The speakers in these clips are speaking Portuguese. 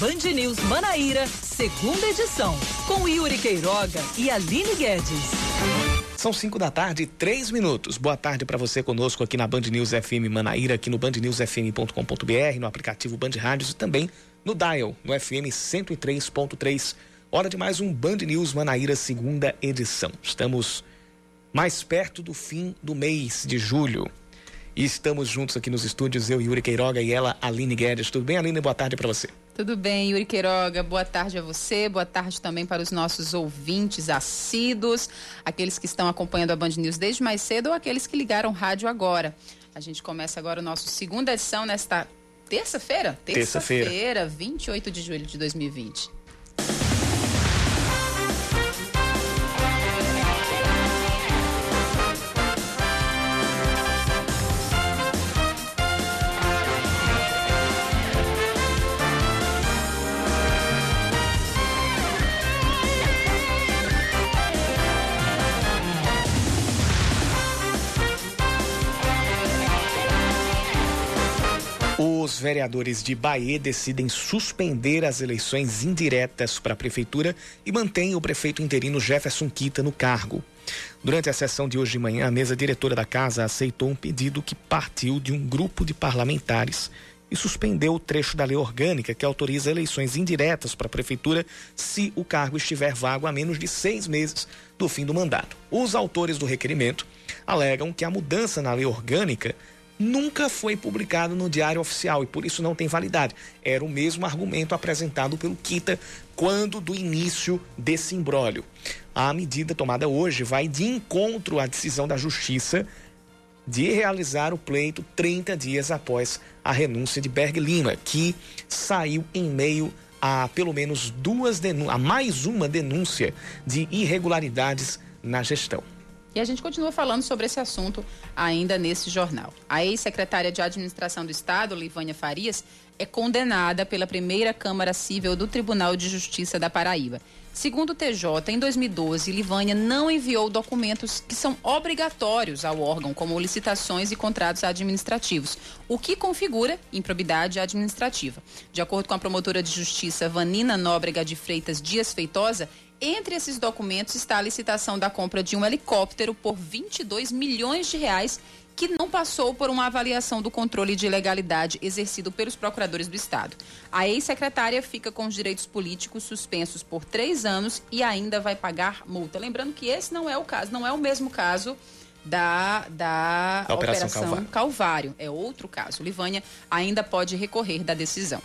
Band News Manaíra, segunda edição, com Yuri Queiroga e Aline Guedes. São 5 da tarde, três minutos. Boa tarde para você conosco aqui na Band News FM Manaíra, aqui no bandnewsfm.com.br, no aplicativo Band Rádios e também no Dial, no FM 103.3. Hora de mais um Band News Manaíra, segunda edição. Estamos mais perto do fim do mês de julho. E estamos juntos aqui nos estúdios, eu, Yuri Queiroga e ela, Aline Guedes. Tudo bem, Aline? Boa tarde para você. Tudo bem, Yuri Queiroga. Boa tarde a você, boa tarde também para os nossos ouvintes assíduos, aqueles que estão acompanhando a Band News desde mais cedo ou aqueles que ligaram rádio agora. A gente começa agora o nosso segunda edição nesta terça-feira? Terça-feira. Terça-feira, 28 de julho de 2020. Os vereadores de Bahia decidem suspender as eleições indiretas para a prefeitura e mantêm o prefeito interino Jefferson Quita no cargo. Durante a sessão de hoje de manhã, a mesa diretora da casa aceitou um pedido que partiu de um grupo de parlamentares e suspendeu o trecho da lei orgânica que autoriza eleições indiretas para a prefeitura se o cargo estiver vago há menos de seis meses do fim do mandato. Os autores do requerimento alegam que a mudança na lei orgânica nunca foi publicado no Diário Oficial e por isso não tem validade. Era o mesmo argumento apresentado pelo Kita quando do início desse imbróglio. A medida tomada hoje vai de encontro à decisão da Justiça de realizar o pleito 30 dias após a renúncia de Berg Lima, que saiu em meio a pelo menos duas a mais uma denúncia de irregularidades na gestão. E a gente continua falando sobre esse assunto ainda nesse jornal. A ex-secretária de Administração do Estado, Livânia Farias, é condenada pela primeira Câmara Civil do Tribunal de Justiça da Paraíba. Segundo o TJ, em 2012, Livânia não enviou documentos que são obrigatórios ao órgão, como licitações e contratos administrativos, o que configura improbidade administrativa. De acordo com a promotora de justiça Vanina Nóbrega de Freitas Dias Feitosa, entre esses documentos está a licitação da compra de um helicóptero por 22 milhões de reais que não passou por uma avaliação do controle de legalidade exercido pelos procuradores do Estado. A ex-secretária fica com os direitos políticos suspensos por três anos e ainda vai pagar multa. Lembrando que esse não é o caso, não é o mesmo caso da, da, da Operação, Operação Calvário. Calvário. É outro caso. Livânia ainda pode recorrer da decisão.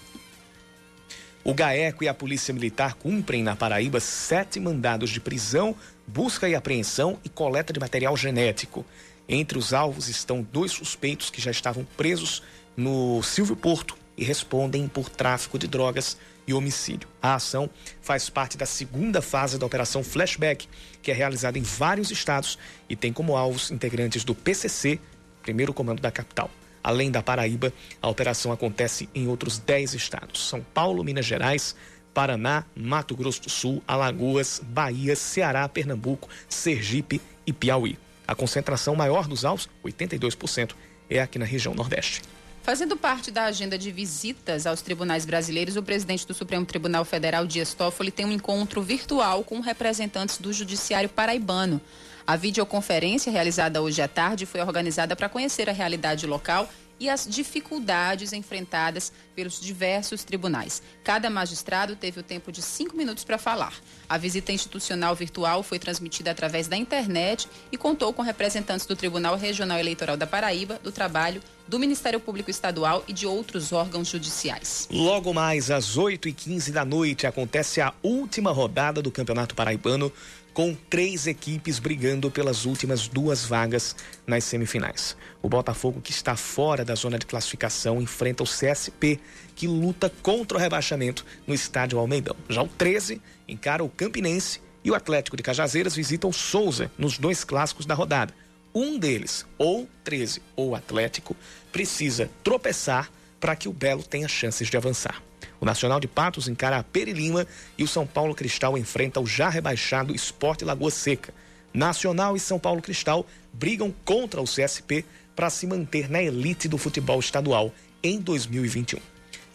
O GAECO e a Polícia Militar cumprem na Paraíba sete mandados de prisão, busca e apreensão e coleta de material genético. Entre os alvos estão dois suspeitos que já estavam presos no Silvio Porto e respondem por tráfico de drogas e homicídio. A ação faz parte da segunda fase da Operação Flashback, que é realizada em vários estados e tem como alvos integrantes do PCC, primeiro comando da capital. Além da Paraíba, a operação acontece em outros 10 estados: São Paulo, Minas Gerais, Paraná, Mato Grosso do Sul, Alagoas, Bahia, Ceará, Pernambuco, Sergipe e Piauí. A concentração maior dos alvos, 82%, é aqui na região Nordeste. Fazendo parte da agenda de visitas aos tribunais brasileiros, o presidente do Supremo Tribunal Federal, Dias Toffoli, tem um encontro virtual com representantes do Judiciário Paraibano. A videoconferência realizada hoje à tarde foi organizada para conhecer a realidade local e as dificuldades enfrentadas pelos diversos tribunais. Cada magistrado teve o tempo de cinco minutos para falar. A visita institucional virtual foi transmitida através da internet e contou com representantes do Tribunal Regional Eleitoral da Paraíba, do Trabalho, do Ministério Público Estadual e de outros órgãos judiciais. Logo mais às 8h15 da noite acontece a última rodada do Campeonato Paraibano com três equipes brigando pelas últimas duas vagas nas semifinais. O Botafogo, que está fora da zona de classificação, enfrenta o CSP, que luta contra o rebaixamento no estádio Almeidão. Já o 13 encara o Campinense e o Atlético de Cajazeiras visita o Souza nos dois clássicos da rodada. Um deles, ou 13 ou Atlético, precisa tropeçar para que o Belo tenha chances de avançar. O Nacional de Patos encara a Perilima e o São Paulo Cristal enfrenta o já rebaixado Esporte Lagoa Seca. Nacional e São Paulo Cristal brigam contra o CSP para se manter na elite do futebol estadual em 2021.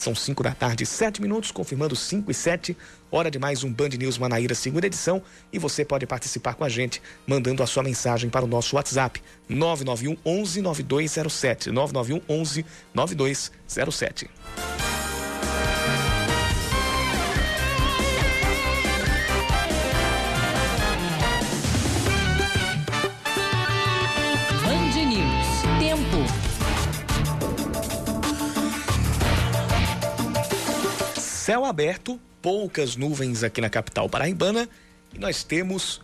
São 5 da tarde, 7 minutos, confirmando 5 e 7. Hora de mais um Band News Manaíra, segunda edição. E você pode participar com a gente, mandando a sua mensagem para o nosso WhatsApp: 991 11 9207. 991 11 9207. Céu aberto, poucas nuvens aqui na capital paraibana e nós temos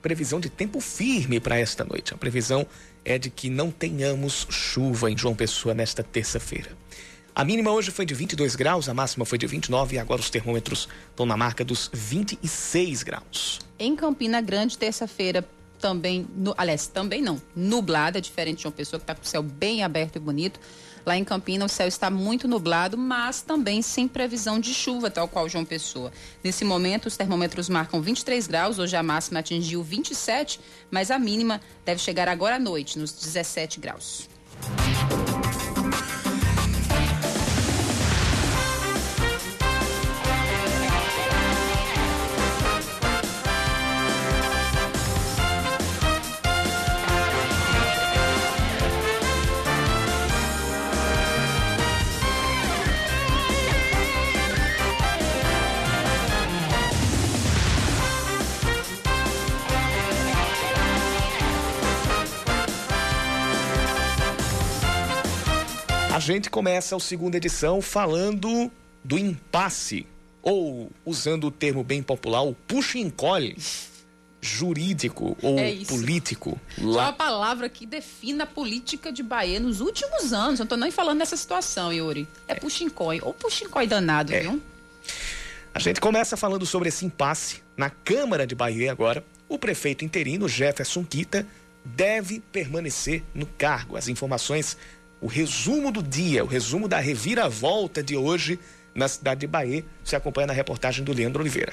previsão de tempo firme para esta noite. A previsão é de que não tenhamos chuva em João Pessoa nesta terça-feira. A mínima hoje foi de 22 graus, a máxima foi de 29 e agora os termômetros estão na marca dos 26 graus. Em Campina Grande, terça-feira também, no, aliás, também não, nublada, diferente de uma pessoa que está com o céu bem aberto e bonito. Lá em Campina, o céu está muito nublado, mas também sem previsão de chuva, tal qual João Pessoa. Nesse momento, os termômetros marcam 23 graus, hoje a máxima atingiu 27, mas a mínima deve chegar agora à noite, nos 17 graus. Gente começa a segunda edição falando do impasse, ou usando o termo bem popular, o puxa e encolhe jurídico ou é político. Lá. É uma palavra que define a política de Bahia nos últimos anos. Não estou nem falando nessa situação, Yuri. É, é. puxa-encolhe, ou puxa-encolhe danado, é. viu? A gente começa falando sobre esse impasse na Câmara de Bahia agora. O prefeito interino, Jefferson Quita, deve permanecer no cargo. As informações o resumo do dia, o resumo da reviravolta de hoje na cidade de Bahia. Você acompanha na reportagem do Leandro Oliveira.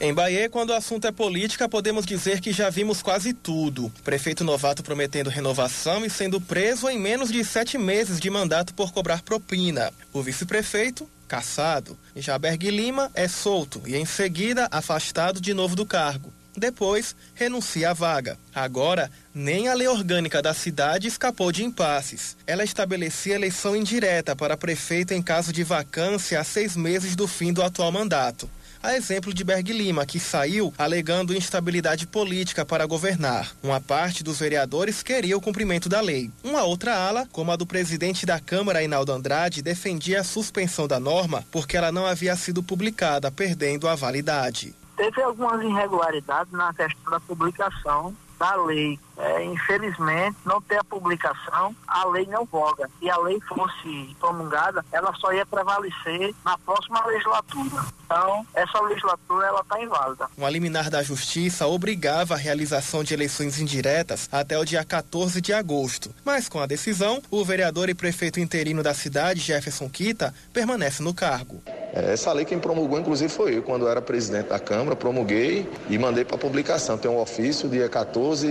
Em Bahia, quando o assunto é política, podemos dizer que já vimos quase tudo. Prefeito novato prometendo renovação e sendo preso em menos de sete meses de mandato por cobrar propina. O vice-prefeito, caçado. Jaberg Lima é solto e em seguida afastado de novo do cargo. Depois, renuncia à vaga. Agora, nem a lei orgânica da cidade escapou de impasses. Ela estabelecia eleição indireta para prefeito em caso de vacância a seis meses do fim do atual mandato. A exemplo de Berg Lima, que saiu alegando instabilidade política para governar. Uma parte dos vereadores queria o cumprimento da lei. Uma outra ala, como a do presidente da Câmara, Ainaldo Andrade, defendia a suspensão da norma porque ela não havia sido publicada, perdendo a validade. Teve algumas irregularidades na questão da publicação da lei. É, infelizmente, não ter a publicação, a lei não voga. Se a lei fosse promulgada, ela só ia prevalecer na próxima legislatura. Então, essa legislatura ela está inválida. Um liminar da Justiça obrigava a realização de eleições indiretas até o dia 14 de agosto. Mas com a decisão, o vereador e prefeito interino da cidade, Jefferson Quita, permanece no cargo. É, essa lei quem promulgou, inclusive, foi eu. Quando eu era presidente da Câmara, promulguei e mandei para publicação. Tem um ofício dia 14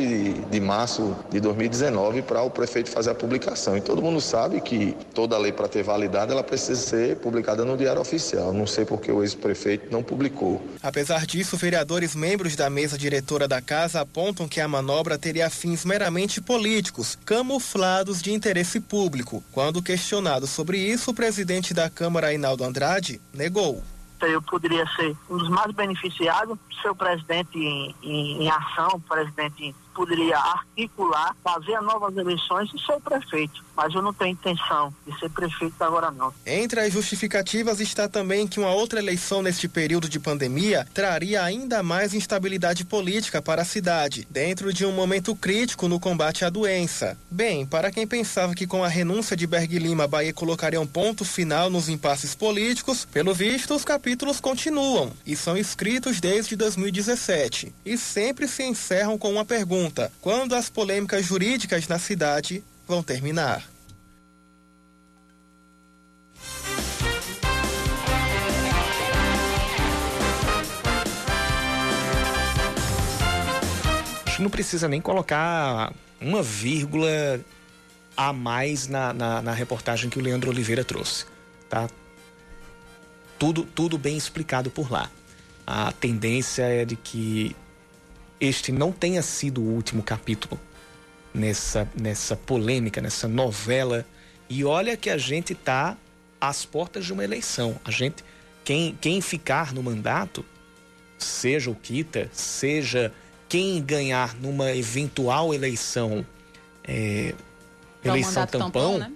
de março de 2019 para o prefeito fazer a publicação. E todo mundo sabe que toda lei, para ter validade, ela precisa ser publicada no Diário Oficial. Não sei por que o ex-prefeito não publicou. Apesar disso, vereadores membros da mesa diretora da casa apontam que a manobra teria fins meramente políticos, camuflados de interesse público. Quando questionado sobre isso, o presidente da Câmara, Ainaldo Andrade, negou. Eu poderia ser um dos mais beneficiados, seu presidente em, em, em ação, presidente poderia articular, fazer novas eleições e ser prefeito. Mas eu não tenho intenção de ser prefeito agora não. Entre as justificativas está também que uma outra eleição neste período de pandemia traria ainda mais instabilidade política para a cidade, dentro de um momento crítico no combate à doença. Bem, para quem pensava que com a renúncia de Berg Lima, a Bahia colocaria um ponto final nos impasses políticos, pelo visto os capítulos continuam e são escritos desde 2017 e sempre se encerram com uma pergunta pergunta: quando as polêmicas jurídicas na cidade vão terminar? Não precisa nem colocar uma vírgula a mais na, na, na reportagem que o Leandro Oliveira trouxe. Tá tudo, tudo bem explicado por lá. A tendência é de que este não tenha sido o último capítulo nessa, nessa polêmica, nessa novela. E olha que a gente está às portas de uma eleição. A gente, quem, quem ficar no mandato, seja o Kita, seja quem ganhar numa eventual eleição, é, eleição tampão, tampão né?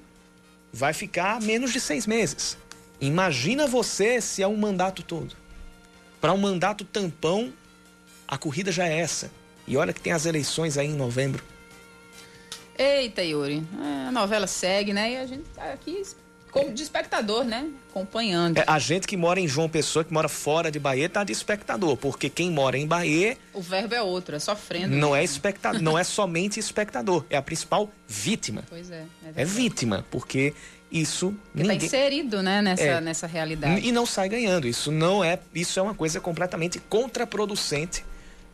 vai ficar menos de seis meses. Imagina você se é um mandato todo. Para um mandato tampão, a corrida já é essa. E olha que tem as eleições aí em novembro. Eita, Yuri. É, a novela segue, né? E a gente tá aqui como de espectador, né? Acompanhando. É, a gente que mora em João Pessoa, que mora fora de Bahia, tá de espectador, porque quem mora em Bahia. O verbo é outro, é sofrendo. Não é espectador, não é somente espectador, é a principal vítima. Pois é. É, é vítima, porque isso Está ninguém... inserido, né, nessa, é, nessa realidade. E não sai ganhando. Isso não é, isso é uma coisa completamente contraproducente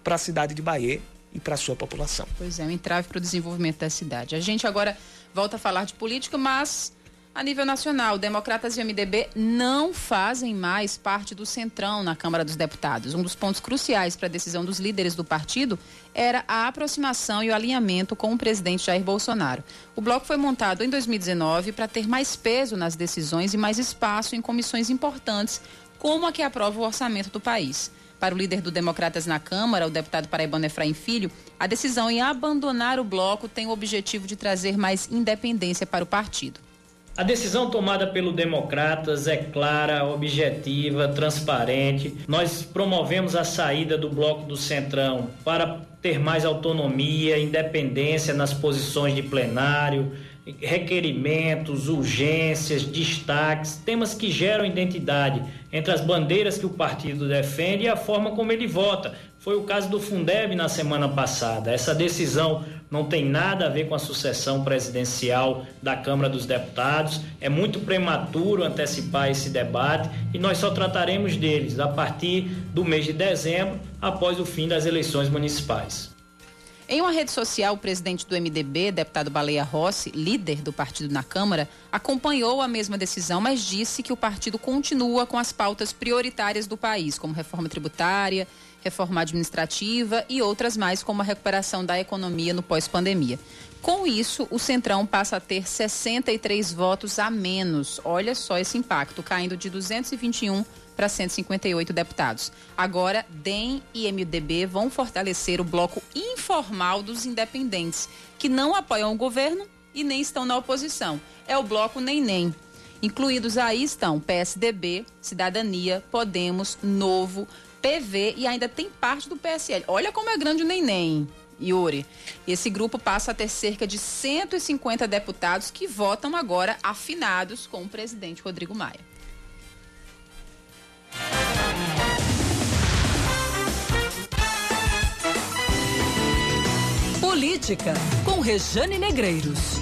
para a cidade de Bahia e para a sua população. Pois é, um entrave para o desenvolvimento da cidade. A gente agora volta a falar de política, mas a nível nacional, democratas e MDB não fazem mais parte do centrão na Câmara dos Deputados. Um dos pontos cruciais para a decisão dos líderes do partido era a aproximação e o alinhamento com o presidente Jair Bolsonaro. O bloco foi montado em 2019 para ter mais peso nas decisões e mais espaço em comissões importantes, como a que aprova o orçamento do país. Para o líder do Democratas na Câmara, o deputado paraibano Efraim Filho, a decisão em abandonar o bloco tem o objetivo de trazer mais independência para o partido. A decisão tomada pelo Democratas é clara, objetiva, transparente. Nós promovemos a saída do bloco do Centrão para ter mais autonomia, independência nas posições de plenário, requerimentos, urgências, destaques, temas que geram identidade entre as bandeiras que o partido defende e a forma como ele vota. Foi o caso do Fundeb na semana passada. Essa decisão não tem nada a ver com a sucessão presidencial da Câmara dos Deputados. É muito prematuro antecipar esse debate e nós só trataremos deles a partir do mês de dezembro, após o fim das eleições municipais. Em uma rede social, o presidente do MDB, deputado Baleia Rossi, líder do partido na Câmara, acompanhou a mesma decisão, mas disse que o partido continua com as pautas prioritárias do país, como reforma tributária, reforma administrativa e outras mais, como a recuperação da economia no pós-pandemia. Com isso, o Centrão passa a ter 63 votos a menos. Olha só esse impacto, caindo de 221 para 158 deputados. Agora, DEM e MDB vão fortalecer o bloco informal dos independentes, que não apoiam o governo e nem estão na oposição. É o bloco nem nem. Incluídos aí estão PSDB, Cidadania, Podemos, Novo, PV e ainda tem parte do PSL. Olha como é grande o neném. Yuri. Esse grupo passa a ter cerca de 150 deputados que votam agora afinados com o presidente Rodrigo Maia. Política, com Rejane Negreiros.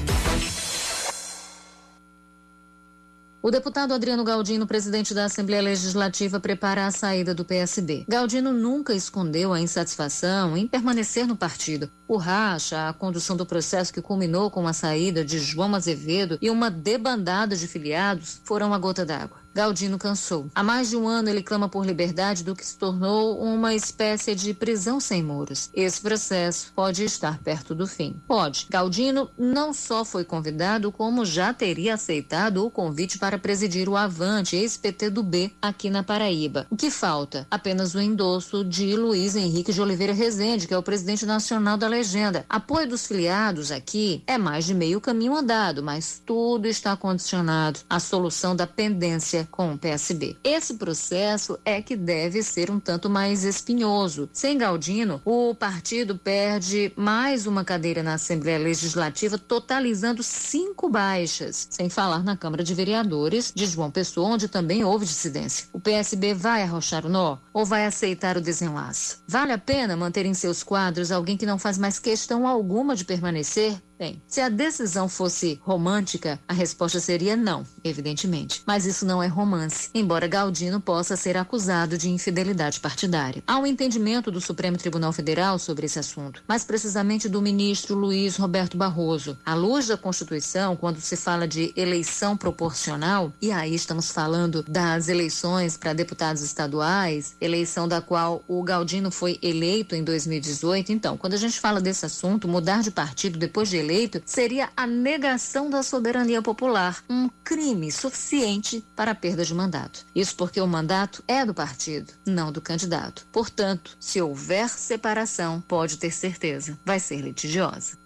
O deputado Adriano Galdino, presidente da Assembleia Legislativa, prepara a saída do PSB. Galdino nunca escondeu a insatisfação em permanecer no partido. O racha, a condução do processo que culminou com a saída de João Azevedo e uma debandada de filiados foram a gota d'água. Galdino cansou. Há mais de um ano ele clama por liberdade do que se tornou uma espécie de prisão sem muros. Esse processo pode estar perto do fim. Pode. Galdino não só foi convidado, como já teria aceitado o convite para presidir o Avante, ex-PT do B, aqui na Paraíba. O que falta? Apenas o endosso de Luiz Henrique de Oliveira Rezende, que é o presidente nacional da legenda. Apoio dos filiados aqui é mais de meio caminho andado, mas tudo está condicionado à solução da pendência com o PSB. Esse processo é que deve ser um tanto mais espinhoso. Sem Galdino, o partido perde mais uma cadeira na Assembleia Legislativa, totalizando cinco baixas, sem falar na Câmara de Vereadores de João Pessoa, onde também houve dissidência. O PSB vai arrochar o nó ou vai aceitar o desenlace? Vale a pena manter em seus quadros alguém que não faz mais questão alguma de permanecer Bem, se a decisão fosse romântica, a resposta seria não, evidentemente. Mas isso não é romance, embora Galdino possa ser acusado de infidelidade partidária. Há um entendimento do Supremo Tribunal Federal sobre esse assunto, mais precisamente do ministro Luiz Roberto Barroso. À luz da Constituição, quando se fala de eleição proporcional, e aí estamos falando das eleições para deputados estaduais, eleição da qual o Galdino foi eleito em 2018. Então, quando a gente fala desse assunto, mudar de partido depois de eleito seria a negação da soberania popular, um crime suficiente para a perda de mandato. Isso porque o mandato é do partido, não do candidato. Portanto, se houver separação, pode ter certeza, vai ser litigiosa.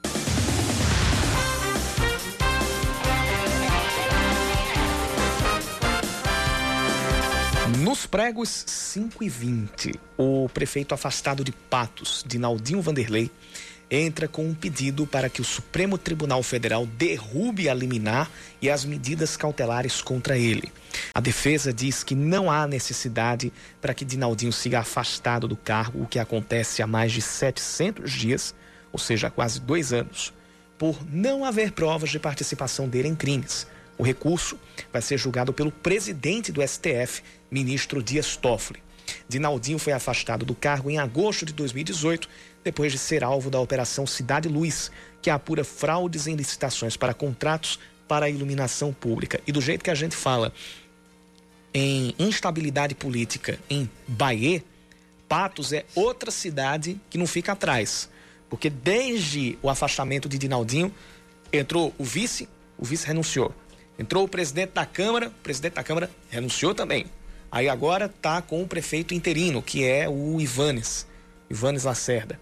Nos pregos 5 e 20, o prefeito afastado de Patos, Dinaldinho Vanderlei, entra com um pedido para que o Supremo Tribunal Federal derrube a liminar e as medidas cautelares contra ele. A defesa diz que não há necessidade para que Dinaldinho siga afastado do cargo, o que acontece há mais de 700 dias, ou seja, há quase dois anos, por não haver provas de participação dele em crimes. O recurso vai ser julgado pelo presidente do STF, ministro Dias Toffoli. Dinaldinho foi afastado do cargo em agosto de 2018 depois de ser alvo da Operação Cidade Luz, que apura fraudes em licitações para contratos para a iluminação pública. E do jeito que a gente fala em instabilidade política em Bahia, Patos é outra cidade que não fica atrás. Porque desde o afastamento de Dinaldinho, entrou o vice, o vice renunciou. Entrou o presidente da Câmara, o presidente da Câmara renunciou também. Aí agora está com o prefeito interino, que é o Ivanes, Ivanes Lacerda.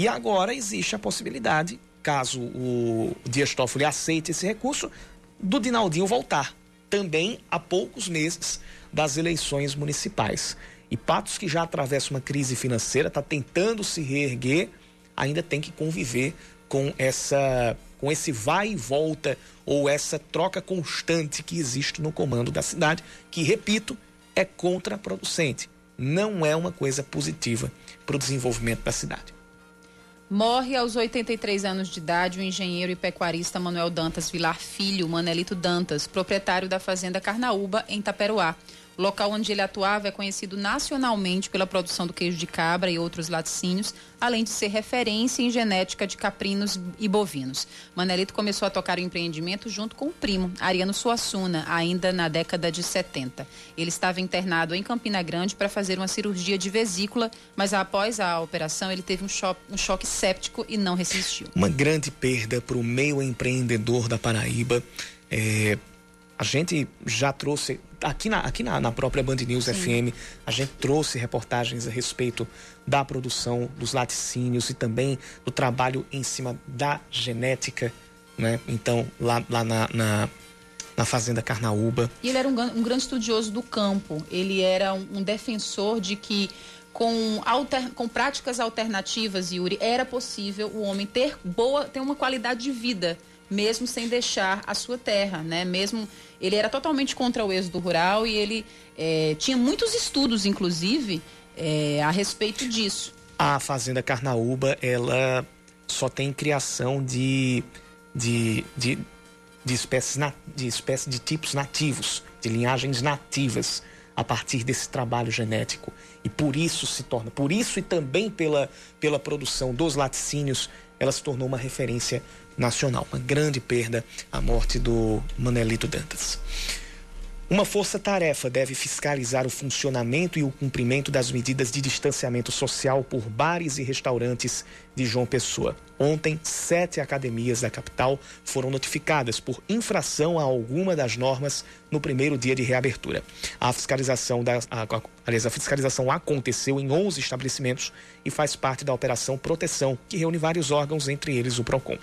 E agora existe a possibilidade, caso o Dias Toffoli aceite esse recurso, do Dinaldinho voltar, também há poucos meses das eleições municipais. E Patos, que já atravessa uma crise financeira, está tentando se reerguer, ainda tem que conviver com essa com esse vai e volta ou essa troca constante que existe no comando da cidade, que repito, é contraproducente. Não é uma coisa positiva para o desenvolvimento da cidade. Morre aos 83 anos de idade o engenheiro e pecuarista Manuel Dantas Vilar Filho, Manelito Dantas, proprietário da fazenda Carnaúba, em Taperoá. Local onde ele atuava é conhecido nacionalmente pela produção do queijo de cabra e outros laticínios, além de ser referência em genética de caprinos e bovinos. Manelito começou a tocar o empreendimento junto com o primo, Ariano Suassuna, ainda na década de 70. Ele estava internado em Campina Grande para fazer uma cirurgia de vesícula, mas após a operação ele teve um choque, um choque séptico e não resistiu. Uma grande perda para o meio empreendedor da Paraíba. É, a gente já trouxe, aqui na, aqui na, na própria Band News Sim. FM, a gente trouxe reportagens a respeito da produção dos laticínios e também do trabalho em cima da genética, né? Então, lá, lá na, na na Fazenda Carnaúba. E ele era um, um, grande estudioso do campo. Ele era um, um defensor de que com, alter, com práticas alternativas, Yuri, era possível o homem ter boa, ter uma qualidade de vida mesmo sem deixar a sua terra, né? Mesmo ele era totalmente contra o êxodo rural e ele é, tinha muitos estudos, inclusive, é, a respeito disso. A fazenda Carnaúba, ela só tem criação de, de, de, de espécies na, de espécies de tipos nativos, de linhagens nativas a partir desse trabalho genético. E por isso se torna, por isso e também pela, pela produção dos laticínios, ela se tornou uma referência nacional. Uma grande perda a morte do Manelito Dantas. Uma força-tarefa deve fiscalizar o funcionamento e o cumprimento das medidas de distanciamento social por bares e restaurantes de João Pessoa. Ontem, sete academias da capital foram notificadas por infração a alguma das normas no primeiro dia de reabertura. A fiscalização, da, a, aliás, a fiscalização aconteceu em 11 estabelecimentos e faz parte da Operação Proteção, que reúne vários órgãos, entre eles o PROCON.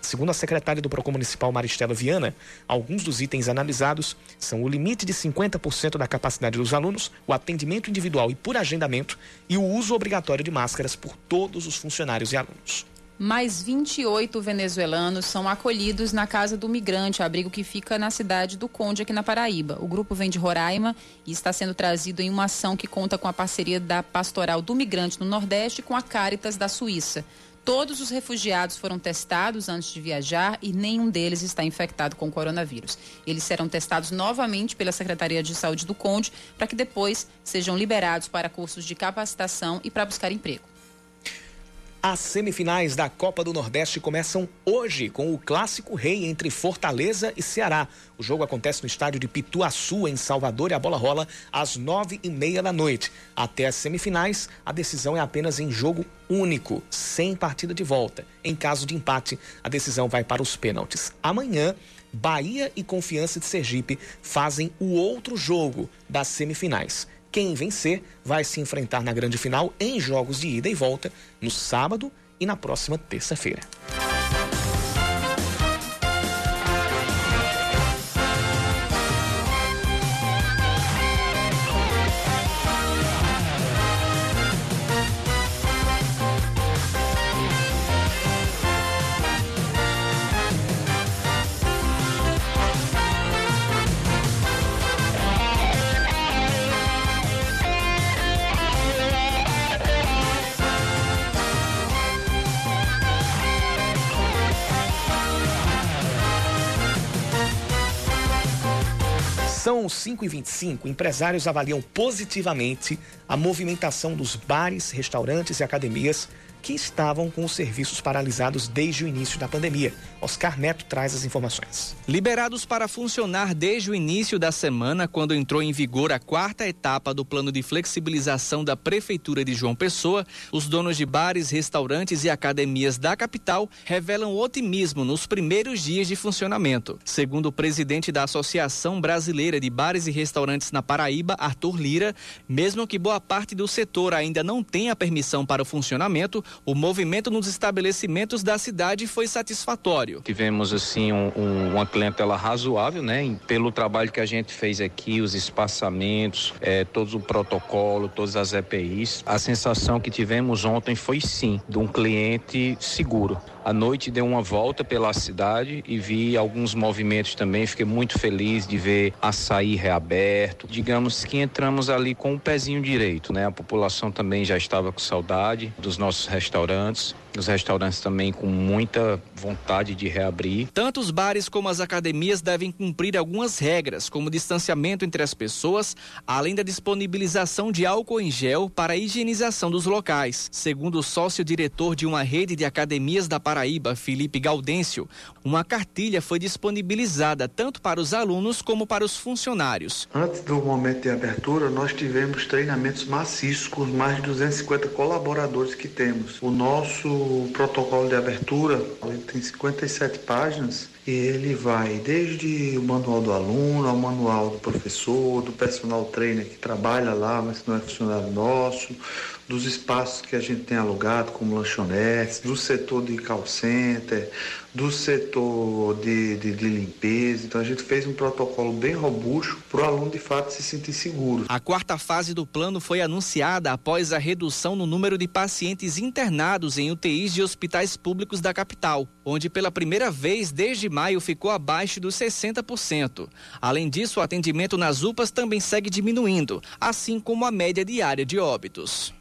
Segundo a secretária do PROCON Municipal, Maristela Viana, alguns dos itens analisados são o limite de 50% da capacidade dos alunos, o atendimento individual e por agendamento e o uso obrigatório de máscaras por todos os funcionários e alunos. Mais 28 venezuelanos são acolhidos na Casa do Migrante, abrigo que fica na cidade do Conde, aqui na Paraíba. O grupo vem de Roraima e está sendo trazido em uma ação que conta com a parceria da Pastoral do Migrante no Nordeste com a Caritas da Suíça. Todos os refugiados foram testados antes de viajar e nenhum deles está infectado com coronavírus. Eles serão testados novamente pela Secretaria de Saúde do Conde para que depois sejam liberados para cursos de capacitação e para buscar emprego. As semifinais da Copa do Nordeste começam hoje com o clássico rei entre Fortaleza e Ceará. O jogo acontece no estádio de Pituaçu, em Salvador, e a bola rola às nove e meia da noite. Até as semifinais, a decisão é apenas em jogo único, sem partida de volta. Em caso de empate, a decisão vai para os pênaltis. Amanhã, Bahia e Confiança de Sergipe fazem o outro jogo das semifinais. Quem vencer vai se enfrentar na grande final em jogos de ida e volta no sábado e na próxima terça-feira. 5 e 25 empresários avaliam positivamente a movimentação dos bares, restaurantes e academias que estavam com os serviços paralisados desde o início da pandemia. Oscar Neto traz as informações. Liberados para funcionar desde o início da semana, quando entrou em vigor a quarta etapa do plano de flexibilização da Prefeitura de João Pessoa, os donos de bares, restaurantes e academias da capital revelam otimismo nos primeiros dias de funcionamento. Segundo o presidente da Associação Brasileira de Bares e Restaurantes na Paraíba, Arthur Lira, mesmo que boa parte do setor ainda não tenha permissão para o funcionamento, o movimento nos estabelecimentos da cidade foi satisfatório. Tivemos assim um, um, uma clientela razoável, né? Pelo trabalho que a gente fez aqui, os espaçamentos, é, todo o protocolo, todas as EPIs. A sensação que tivemos ontem foi sim de um cliente seguro. À noite dei uma volta pela cidade e vi alguns movimentos também. Fiquei muito feliz de ver açaí reaberto. Digamos que entramos ali com o pezinho direito, né? A população também já estava com saudade dos nossos restaurantes. Os restaurantes também com muita vontade de reabrir. Tanto os bares como as academias devem cumprir algumas regras, como distanciamento entre as pessoas, além da disponibilização de álcool em gel para a higienização dos locais. Segundo o sócio-diretor de uma rede de academias da Paraíba, Felipe Gaudêncio, uma cartilha foi disponibilizada tanto para os alunos como para os funcionários. Antes do momento de abertura, nós tivemos treinamentos maciços com mais de 250 colaboradores que temos. O nosso protocolo de abertura tem 57 páginas e ele vai desde o manual do aluno ao manual do professor, do personal trainer que trabalha lá, mas não é funcionário nosso, dos espaços que a gente tem alugado, como lanchonetes, do setor de call center, do setor de, de, de, limpeza. Então a gente fez um protocolo bem robusto para o aluno de fato se sentir seguro. A quarta fase do plano foi anunciada após a redução no número de pacientes internados em UTIs de hospitais públicos da capital, onde pela primeira vez desde maio ficou abaixo dos 60%. Além disso, o atendimento nas UPAs também segue diminuindo, assim como a média diária de óbitos.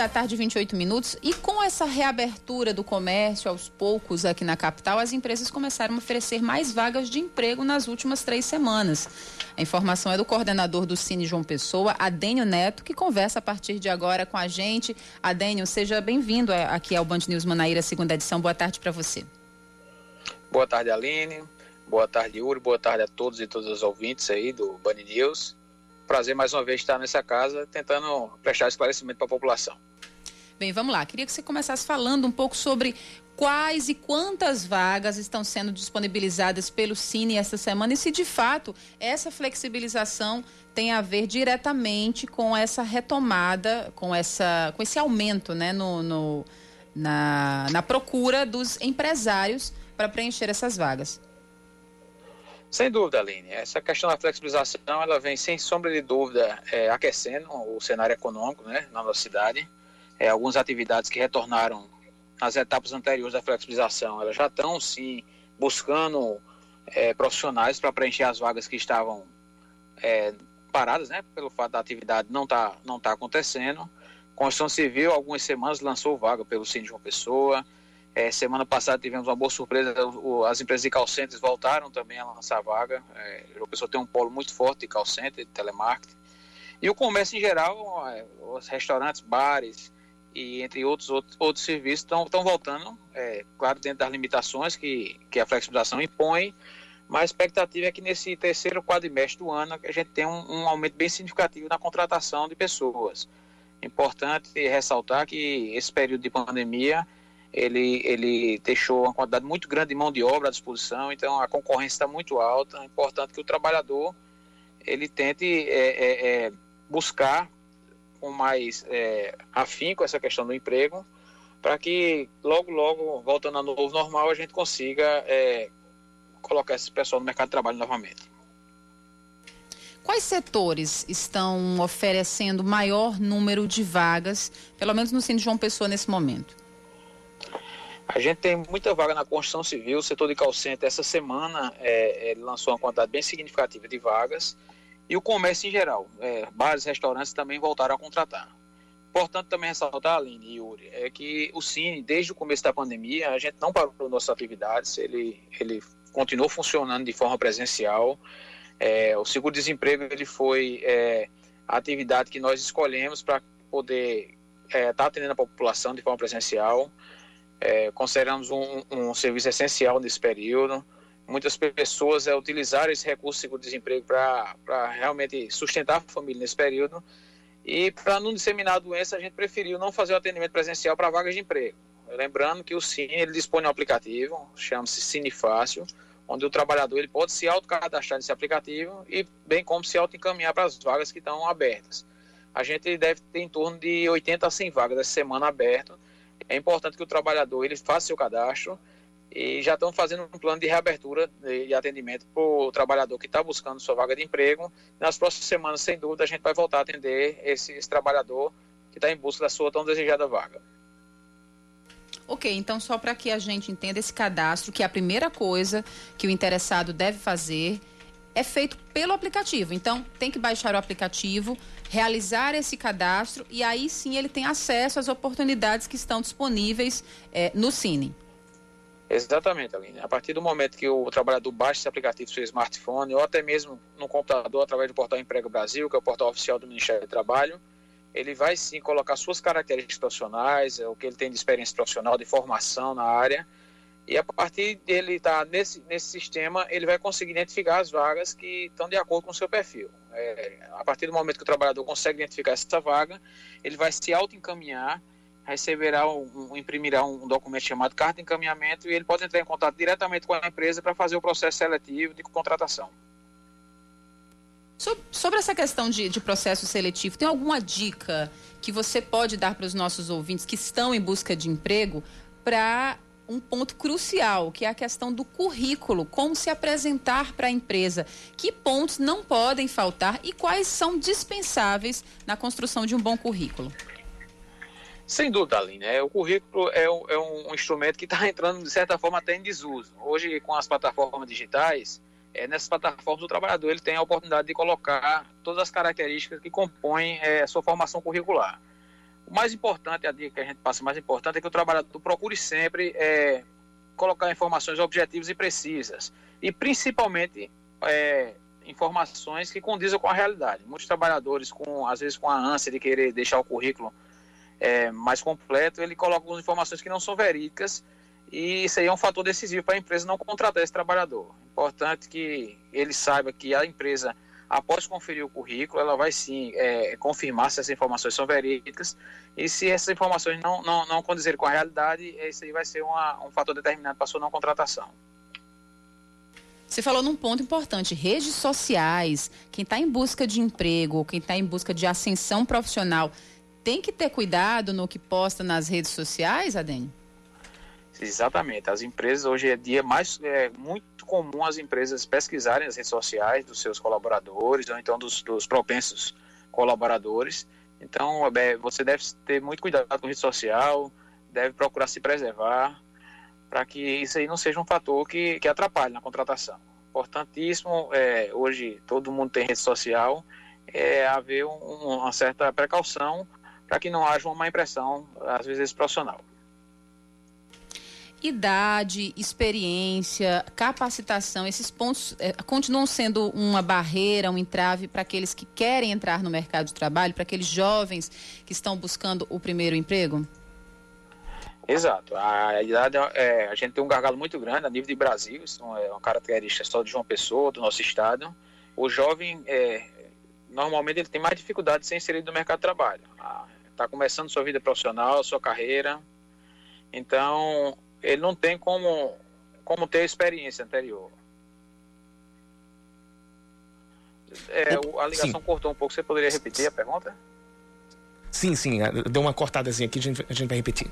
Da tarde, 28 minutos. E com essa reabertura do comércio aos poucos aqui na capital, as empresas começaram a oferecer mais vagas de emprego nas últimas três semanas. A informação é do coordenador do Cine João Pessoa, Adênio Neto, que conversa a partir de agora com a gente. Adênio, seja bem-vindo aqui ao Band News Manaíra, segunda edição. Boa tarde para você. Boa tarde, Aline. Boa tarde, Yuri. Boa tarde a todos e todas os ouvintes aí do Band News. Prazer mais uma vez estar nessa casa tentando prestar esclarecimento para a população. Bem, vamos lá. Queria que você começasse falando um pouco sobre quais e quantas vagas estão sendo disponibilizadas pelo Cine esta semana e se de fato essa flexibilização tem a ver diretamente com essa retomada, com, essa, com esse aumento né, no, no na, na procura dos empresários para preencher essas vagas. Sem dúvida, Aline. Essa questão da flexibilização, ela vem sem sombra de dúvida é, aquecendo o cenário econômico né, na nossa cidade é, algumas atividades que retornaram nas etapas anteriores da flexibilização, elas já estão sim buscando é, profissionais para preencher as vagas que estavam é, paradas, né, pelo fato da atividade não tá não tá acontecendo. Construção Civil, algumas semanas lançou vaga pelo Cine de uma Pessoa. É, semana passada tivemos uma boa surpresa, o, as empresas de call centers voltaram também a lançar vaga. É, João Pessoa tem um polo muito forte de call center, de telemarketing. E o comércio em geral, é, os restaurantes, bares e entre outros outros, outros serviços estão voltando, é, claro, dentro das limitações que, que a flexibilização impõe, mas a expectativa é que nesse terceiro quadrimestre do ano a gente tenha um, um aumento bem significativo na contratação de pessoas. Importante ressaltar que esse período de pandemia ele, ele deixou uma quantidade muito grande de mão de obra à disposição, então a concorrência está muito alta. É importante que o trabalhador ele tente é, é, é, buscar com mais é, afinco essa questão do emprego, para que logo, logo, voltando ao novo normal, a gente consiga é, colocar esse pessoal no mercado de trabalho novamente. Quais setores estão oferecendo maior número de vagas, pelo menos no Cine João Pessoa nesse momento? A gente tem muita vaga na construção civil, o setor de call center essa semana é, lançou uma quantidade bem significativa de vagas e o comércio em geral, é, bares, restaurantes também voltaram a contratar. Importante também ressaltar, Aline e Yuri, é que o Cine, desde o começo da pandemia, a gente não parou nossas atividades, ele, ele continuou funcionando de forma presencial. É, o seguro-desemprego ele foi é, a atividade que nós escolhemos para poder estar é, tá atendendo a população de forma presencial. É, consideramos um, um, serviço essencial nesse período. Muitas pessoas é, utilizaram esse recurso seguro-desemprego para realmente sustentar a família nesse período. E para não disseminar a doença, a gente preferiu não fazer o atendimento presencial para vagas de emprego. Lembrando que o Cine ele dispõe de um aplicativo, chama-se Cine Fácil, onde o trabalhador ele pode se autocadastrar nesse aplicativo e bem como se auto-encaminhar para as vagas que estão abertas. A gente deve ter em torno de 80 a 100 vagas essa semana abertas. É importante que o trabalhador ele faça seu cadastro e já estão fazendo um plano de reabertura de atendimento para o trabalhador que está buscando sua vaga de emprego. Nas próximas semanas, sem dúvida, a gente vai voltar a atender esse, esse trabalhador que está em busca da sua tão desejada vaga. Ok, então só para que a gente entenda esse cadastro, que é a primeira coisa que o interessado deve fazer é feito pelo aplicativo. Então, tem que baixar o aplicativo, realizar esse cadastro e aí sim ele tem acesso às oportunidades que estão disponíveis é, no Cine. Exatamente, Aline. A partir do momento que o trabalhador baixa esse aplicativo no seu smartphone ou até mesmo no computador através do portal Emprego Brasil, que é o portal oficial do Ministério do Trabalho, ele vai sim colocar suas características profissionais, é o que ele tem de experiência profissional, de formação na área, e a partir dele estar tá nesse, nesse sistema, ele vai conseguir identificar as vagas que estão de acordo com o seu perfil. É, a partir do momento que o trabalhador consegue identificar essa vaga, ele vai se auto-encaminhar, receberá, um, um, imprimirá um documento chamado carta de encaminhamento e ele pode entrar em contato diretamente com a empresa para fazer o processo seletivo de contratação. Sobre essa questão de, de processo seletivo, tem alguma dica que você pode dar para os nossos ouvintes que estão em busca de emprego para um ponto crucial, que é a questão do currículo, como se apresentar para a empresa, que pontos não podem faltar e quais são dispensáveis na construção de um bom currículo? Sem dúvida, Aline. É, o currículo é um, é um instrumento que está entrando, de certa forma, até em desuso. Hoje, com as plataformas digitais, é, nessas plataformas o trabalhador ele tem a oportunidade de colocar todas as características que compõem é, a sua formação curricular. O mais importante, a dica que a gente passa mais importante é que o trabalhador procure sempre é, colocar informações objetivas e precisas e principalmente é, informações que condizam com a realidade. Muitos trabalhadores, com às vezes com a ânsia de querer deixar o currículo é, mais completo, ele coloca algumas informações que não são verídicas e isso aí é um fator decisivo para a empresa não contratar esse trabalhador. Importante que ele saiba que a empresa, após conferir o currículo, ela vai sim é, confirmar se essas informações são verídicas e se essas informações não, não, não condizerem com a realidade, isso aí vai ser uma, um fator determinante para a sua não contratação. Você falou num ponto importante, redes sociais, quem está em busca de emprego, quem está em busca de ascensão profissional, tem que ter cuidado no que posta nas redes sociais, Adênio? Exatamente. As empresas hoje é dia mais é muito comum as empresas pesquisarem as redes sociais dos seus colaboradores ou então dos, dos propensos colaboradores. Então é, você deve ter muito cuidado com rede social, deve procurar se preservar para que isso aí não seja um fator que, que atrapalhe na contratação. importantíssimo, é, hoje todo mundo tem rede social, é haver um, uma certa precaução para que não haja uma má impressão, às vezes, profissional. Idade, experiência, capacitação, esses pontos é, continuam sendo uma barreira, um entrave para aqueles que querem entrar no mercado de trabalho, para aqueles jovens que estão buscando o primeiro emprego? Exato. A idade, é, a gente tem um gargalo muito grande a nível de Brasil, isso é uma característica só de João Pessoa, do nosso estado. O jovem, é, normalmente, ele tem mais dificuldade de ser inserido no mercado de trabalho. Está começando sua vida profissional, sua carreira. Então, ele não tem como, como ter experiência anterior. É, a ligação sim. cortou um pouco, você poderia repetir a pergunta? Sim, sim, deu uma cortadazinha aqui, a gente, a gente vai repetir.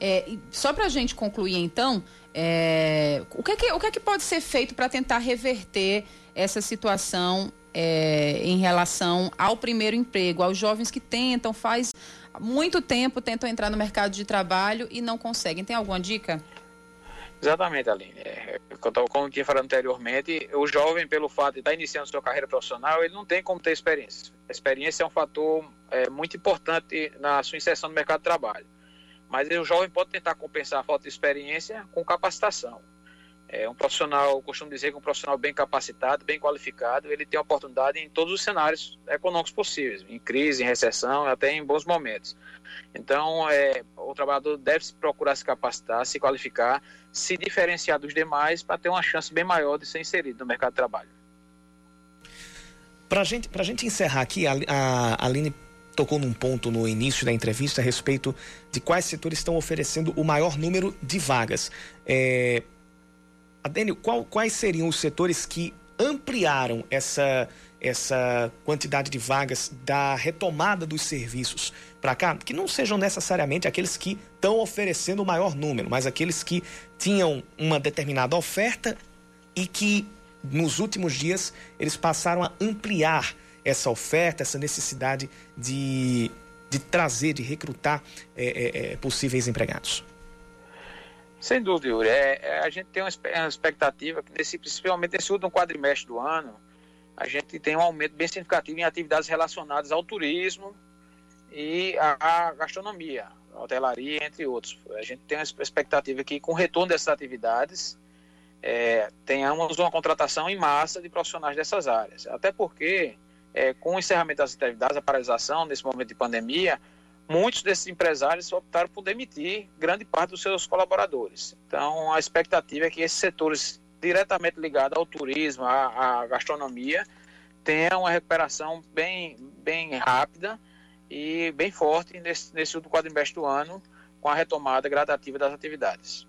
É, só para a gente concluir, então, é, o, que é que, o que é que pode ser feito para tentar reverter essa situação é, em relação ao primeiro emprego, aos jovens que tentam, faz muito tempo, tentam entrar no mercado de trabalho e não conseguem. Tem alguma dica? Exatamente, Aline. É, como eu tinha falado anteriormente, o jovem, pelo fato de estar iniciando sua carreira profissional, ele não tem como ter experiência. A experiência é um fator é, muito importante na sua inserção no mercado de trabalho. Mas o jovem pode tentar compensar a falta de experiência com capacitação. É um profissional, costumo dizer que um profissional bem capacitado, bem qualificado, ele tem oportunidade em todos os cenários econômicos possíveis, em crise, em recessão, até em bons momentos. Então, é, o trabalhador deve procurar se capacitar, se qualificar, se diferenciar dos demais para ter uma chance bem maior de ser inserido no mercado de trabalho. Para gente, a gente encerrar aqui, a, a Aline tocou num ponto no início da entrevista a respeito de quais setores estão oferecendo o maior número de vagas. É... Adênio, qual, quais seriam os setores que ampliaram essa, essa quantidade de vagas da retomada dos serviços para cá? Que não sejam necessariamente aqueles que estão oferecendo o maior número, mas aqueles que tinham uma determinada oferta e que nos últimos dias eles passaram a ampliar essa oferta, essa necessidade de, de trazer, de recrutar é, é, possíveis empregados? Sem dúvida, Yuri. É, é, a gente tem uma expectativa que, nesse, principalmente nesse último quadrimestre do ano, a gente tem um aumento bem significativo em atividades relacionadas ao turismo e à gastronomia, hotelaria, entre outros. A gente tem uma expectativa que, com o retorno dessas atividades, é, tenhamos uma contratação em massa de profissionais dessas áreas. Até porque é, com o encerramento das atividades, a paralisação nesse momento de pandemia, muitos desses empresários optaram por demitir grande parte dos seus colaboradores. Então, a expectativa é que esses setores diretamente ligados ao turismo, à, à gastronomia, tenham uma recuperação bem, bem rápida e bem forte nesse, nesse último quadrimestre do ano, com a retomada gradativa das atividades.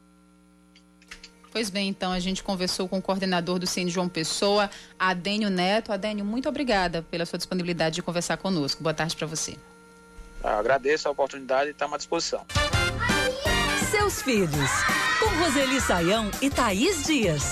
Pois bem, então a gente conversou com o coordenador do Cine João Pessoa, Adênio Neto. Adênio, muito obrigada pela sua disponibilidade de conversar conosco. Boa tarde para você. Agradeço a oportunidade e estamos à disposição. Seus filhos, com Roseli Saião e Thaís Dias.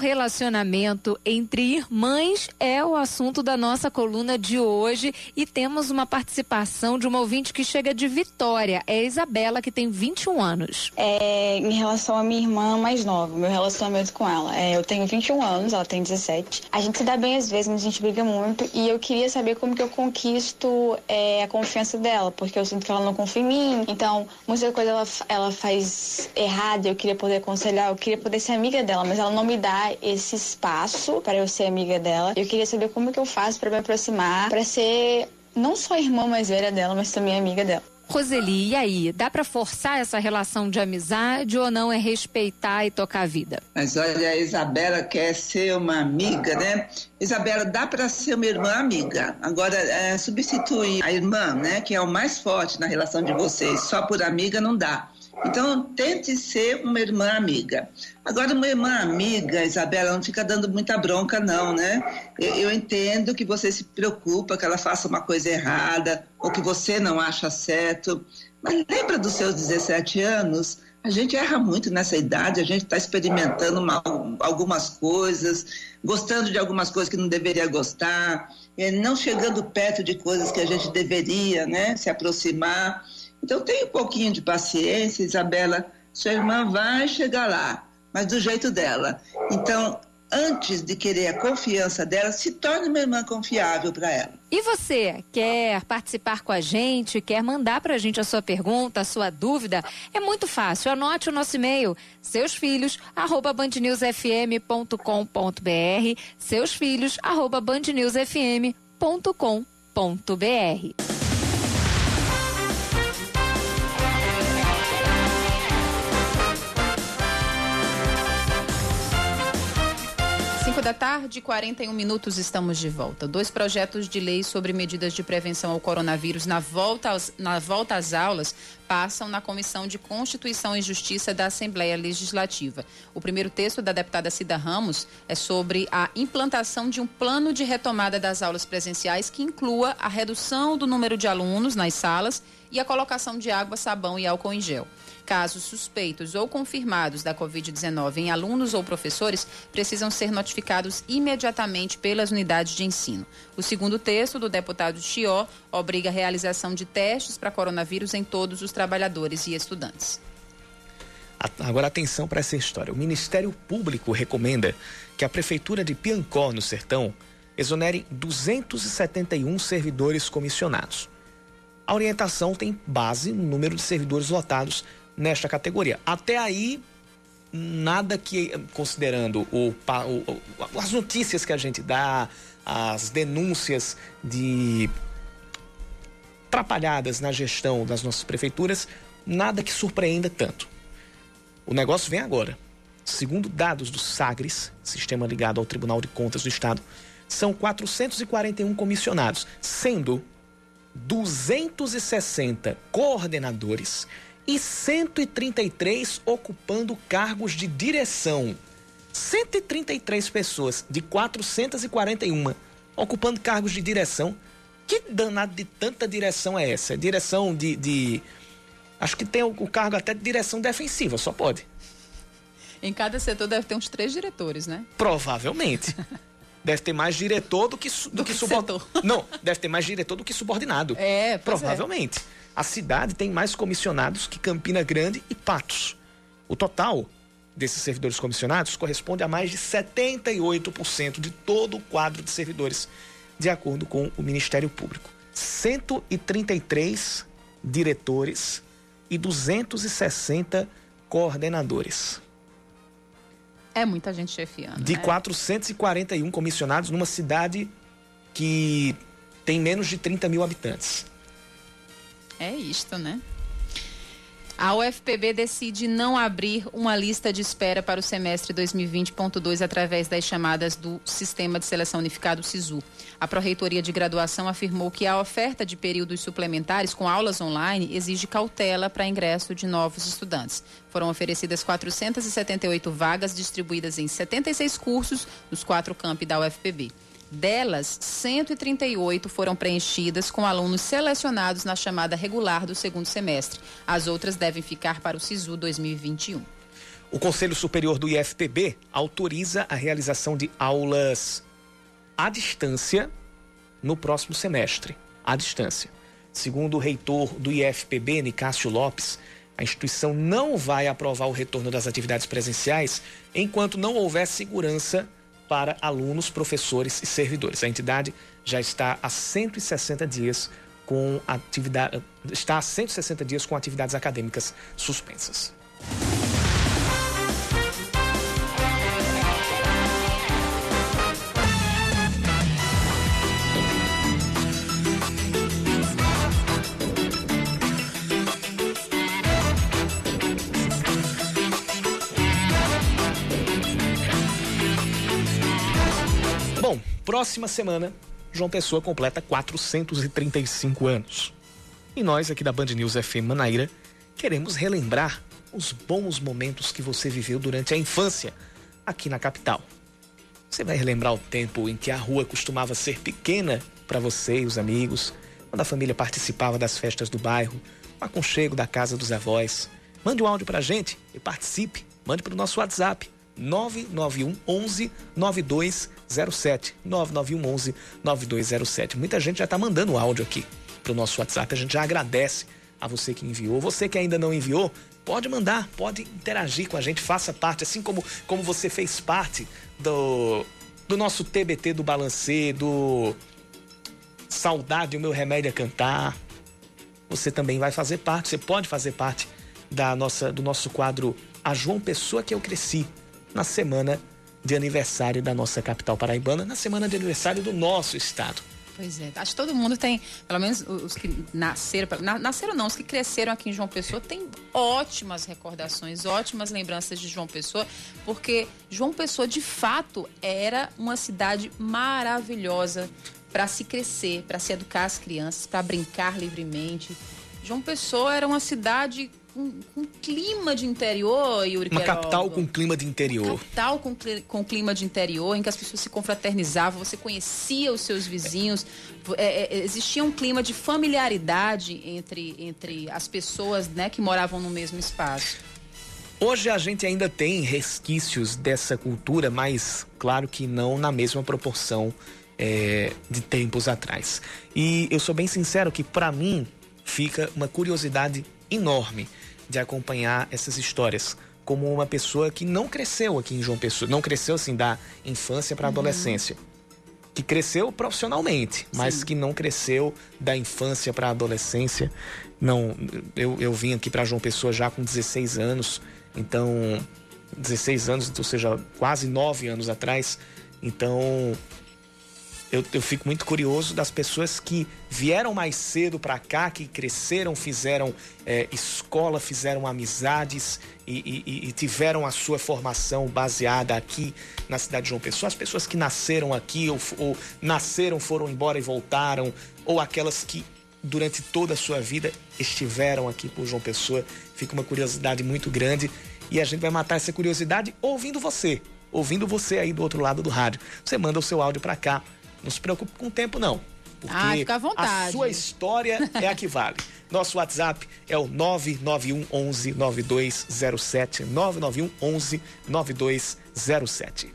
Relacionamento entre irmãs é o assunto da nossa coluna de hoje e temos uma participação de uma ouvinte que chega de Vitória. É a Isabela, que tem 21 anos. É, em relação à minha irmã mais nova, meu relacionamento com ela. É, eu tenho 21 anos, ela tem 17. A gente se dá bem às vezes, mas a gente briga muito e eu queria saber como que eu conquisto é, a confiança dela, porque eu sinto que ela não confia em mim. Então, muita coisa ela, ela faz errada, eu queria poder aconselhar, eu queria poder ser amiga dela, mas ela não me dá esse espaço para eu ser amiga dela. Eu queria saber como que eu faço para me aproximar, para ser não só irmã mais velha dela, mas também amiga dela. Roseli, e aí, dá para forçar essa relação de amizade ou não é respeitar e tocar a vida? Mas olha, a Isabela quer ser uma amiga, né? Isabela, dá para ser uma irmã amiga. Agora, é, substituir a irmã, né, que é o mais forte na relação de vocês, só por amiga não dá. Então, tente ser uma irmã amiga. Agora, uma irmã amiga, Isabela, não fica dando muita bronca, não, né? Eu, eu, entendo que você se preocupa que ela faça uma coisa errada ou que você não acha certo. Mas lembra dos seus 17 anos? A gente erra muito nessa idade, a gente está experimentando uma, algumas coisas, gostando de algumas coisas que não deveria gostar, não chegando perto de coisas que a gente deveria né, se aproximar. Então tenha um pouquinho de paciência, Isabela. Sua irmã vai chegar lá. mas do jeito dela. Então, antes de querer a confiança dela, se torne uma irmã confiável para ela. E você, quer participar com a gente, quer mandar para a gente a sua pergunta, a sua dúvida? É muito fácil. Anote o nosso e-mail, seusfilhos@bandnewsfm.com.br, seusfilhos@bandnewsfm.com.br. 5 da tarde, 41 minutos, estamos de volta. Dois projetos de lei sobre medidas de prevenção ao coronavírus na volta, aos, na volta às aulas passam na Comissão de Constituição e Justiça da Assembleia Legislativa. O primeiro texto da deputada Cida Ramos é sobre a implantação de um plano de retomada das aulas presenciais que inclua a redução do número de alunos nas salas e a colocação de água, sabão e álcool em gel. Casos suspeitos ou confirmados da Covid-19 em alunos ou professores precisam ser notificados imediatamente pelas unidades de ensino. O segundo texto do deputado Chió obriga a realização de testes para coronavírus em todos os trabalhadores e estudantes. Agora atenção para essa história. O Ministério Público recomenda que a Prefeitura de Piancó, no Sertão, exonere 271 servidores comissionados. A orientação tem base no número de servidores lotados nesta categoria. Até aí, nada que, considerando o, o, as notícias que a gente dá, as denúncias de atrapalhadas na gestão das nossas prefeituras, nada que surpreenda tanto. O negócio vem agora. Segundo dados do Sagres, sistema ligado ao Tribunal de Contas do Estado, são 441 comissionados, sendo 260 coordenadores e 133 ocupando cargos de direção. 133 pessoas de 441 ocupando cargos de direção. Que danado de tanta direção é essa? Direção de. de... Acho que tem o, o cargo até de direção defensiva, só pode. Em cada setor deve ter uns três diretores, né? Provavelmente. deve ter mais diretor do que, do, do que, que subordinado. Não, deve ter mais diretor do que subordinado. É, Provavelmente. É. A cidade tem mais comissionados que Campina Grande e Patos. O total desses servidores comissionados corresponde a mais de 78% de todo o quadro de servidores, de acordo com o Ministério Público. 133 diretores e 260 coordenadores. É muita gente chefiando. De né? 441 comissionados numa cidade que tem menos de 30 mil habitantes. É isto, né? A UFPB decide não abrir uma lista de espera para o semestre 2020.2 através das chamadas do Sistema de Seleção Unificado SISU. A Pró-Reitoria de Graduação afirmou que a oferta de períodos suplementares com aulas online exige cautela para ingresso de novos estudantes. Foram oferecidas 478 vagas distribuídas em 76 cursos nos quatro campi da UFPB. Delas, 138 foram preenchidas com alunos selecionados na chamada regular do segundo semestre. As outras devem ficar para o SISU 2021. O Conselho Superior do IFPB autoriza a realização de aulas à distância no próximo semestre. À distância. Segundo o reitor do IFPB, Nicásio Lopes, a instituição não vai aprovar o retorno das atividades presenciais enquanto não houver segurança para alunos, professores e servidores. A entidade já está há 160 dias com atividade, está há 160 dias com atividades acadêmicas suspensas. Próxima semana, João Pessoa completa 435 anos. E nós, aqui da Band News FM Manaíra, queremos relembrar os bons momentos que você viveu durante a infância aqui na capital. Você vai relembrar o tempo em que a rua costumava ser pequena para você e os amigos, quando a família participava das festas do bairro, o aconchego da casa dos avós. Mande um áudio para a gente e participe. Mande para o nosso WhatsApp 991 11 9207. 991 11 9207. Muita gente já está mandando áudio aqui para o nosso WhatsApp. A gente já agradece a você que enviou. Você que ainda não enviou, pode mandar, pode interagir com a gente, faça parte, assim como, como você fez parte do, do nosso TBT do Balancê, do Saudade, o meu remédio é cantar. Você também vai fazer parte, você pode fazer parte da nossa, do nosso quadro A João Pessoa que eu cresci, na semana de aniversário da nossa capital paraibana, na semana de aniversário do nosso estado. Pois é, acho que todo mundo tem, pelo menos os que nasceram, nasceram não, os que cresceram aqui em João Pessoa, tem ótimas recordações, ótimas lembranças de João Pessoa, porque João Pessoa de fato era uma cidade maravilhosa para se crescer, para se educar as crianças, para brincar livremente. João Pessoa era uma cidade com, com clima de interior, Yuri Uma Queiroga. capital com clima de interior. Uma capital com, com clima de interior, em que as pessoas se confraternizavam, você conhecia os seus vizinhos, é, é, existia um clima de familiaridade entre, entre as pessoas né, que moravam no mesmo espaço. Hoje a gente ainda tem resquícios dessa cultura, mas claro que não na mesma proporção é, de tempos atrás. E eu sou bem sincero que para mim fica uma curiosidade enorme de acompanhar essas histórias como uma pessoa que não cresceu aqui em João Pessoa, não cresceu assim da infância para a Uhum. adolescência. Que cresceu profissionalmente, mas Sim. que não cresceu da infância para a adolescência. Não, eu, eu vim aqui para João Pessoa já com 16 anos, então 16 anos, ou seja, quase 9 anos atrás. Então eu, eu fico muito curioso das pessoas que vieram mais cedo para cá, que cresceram, fizeram é, escola, fizeram amizades e, e- e tiveram a sua formação baseada aqui na cidade de João Pessoa. As pessoas que nasceram aqui ou, ou nasceram, foram embora e voltaram, ou aquelas que durante toda a sua vida estiveram aqui por João Pessoa. Fica uma curiosidade muito grande e a gente vai matar essa curiosidade ouvindo você, ouvindo você aí do outro lado do rádio. Você manda o seu áudio para cá. Não se preocupe com o tempo, não. Porque Ah, fica à vontade. a sua história é a que vale. Nosso WhatsApp é o 991 11 9207. 991 11 9207.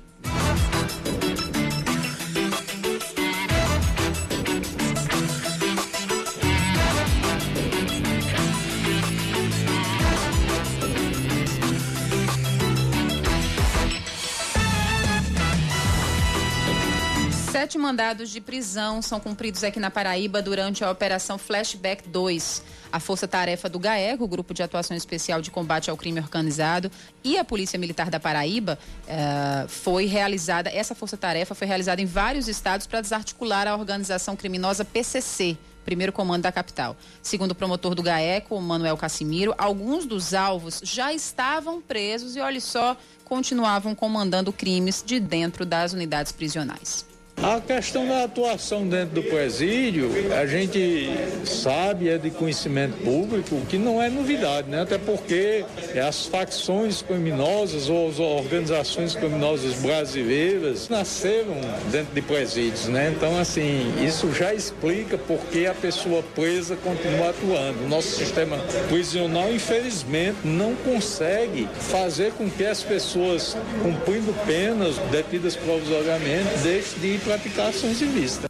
Sete mandados de prisão são cumpridos aqui na Paraíba durante a Operação Flashback 2. A Força Tarefa do GAECO, Grupo de Atuação Especial de Combate ao Crime Organizado, e a Polícia Militar da Paraíba eh, foi realizada, essa Força Tarefa foi realizada em vários estados para desarticular a organização criminosa PCC, primeiro comando da capital. Segundo o promotor do GAECO, Manuel Cassimiro, alguns dos alvos já estavam presos e, olha só, continuavam comandando crimes de dentro das unidades prisionais. A questão da atuação dentro do presídio, a gente sabe, é de conhecimento público, que não é novidade, né? Até porque as facções criminosas ou as organizações criminosas brasileiras nasceram dentro de presídios, né? Então, assim, isso já explica por que a pessoa presa continua atuando. O nosso sistema prisional, infelizmente, não consegue fazer com que as pessoas cumprindo penas detidas provisoriamente deixem de praticar ações ilícitas.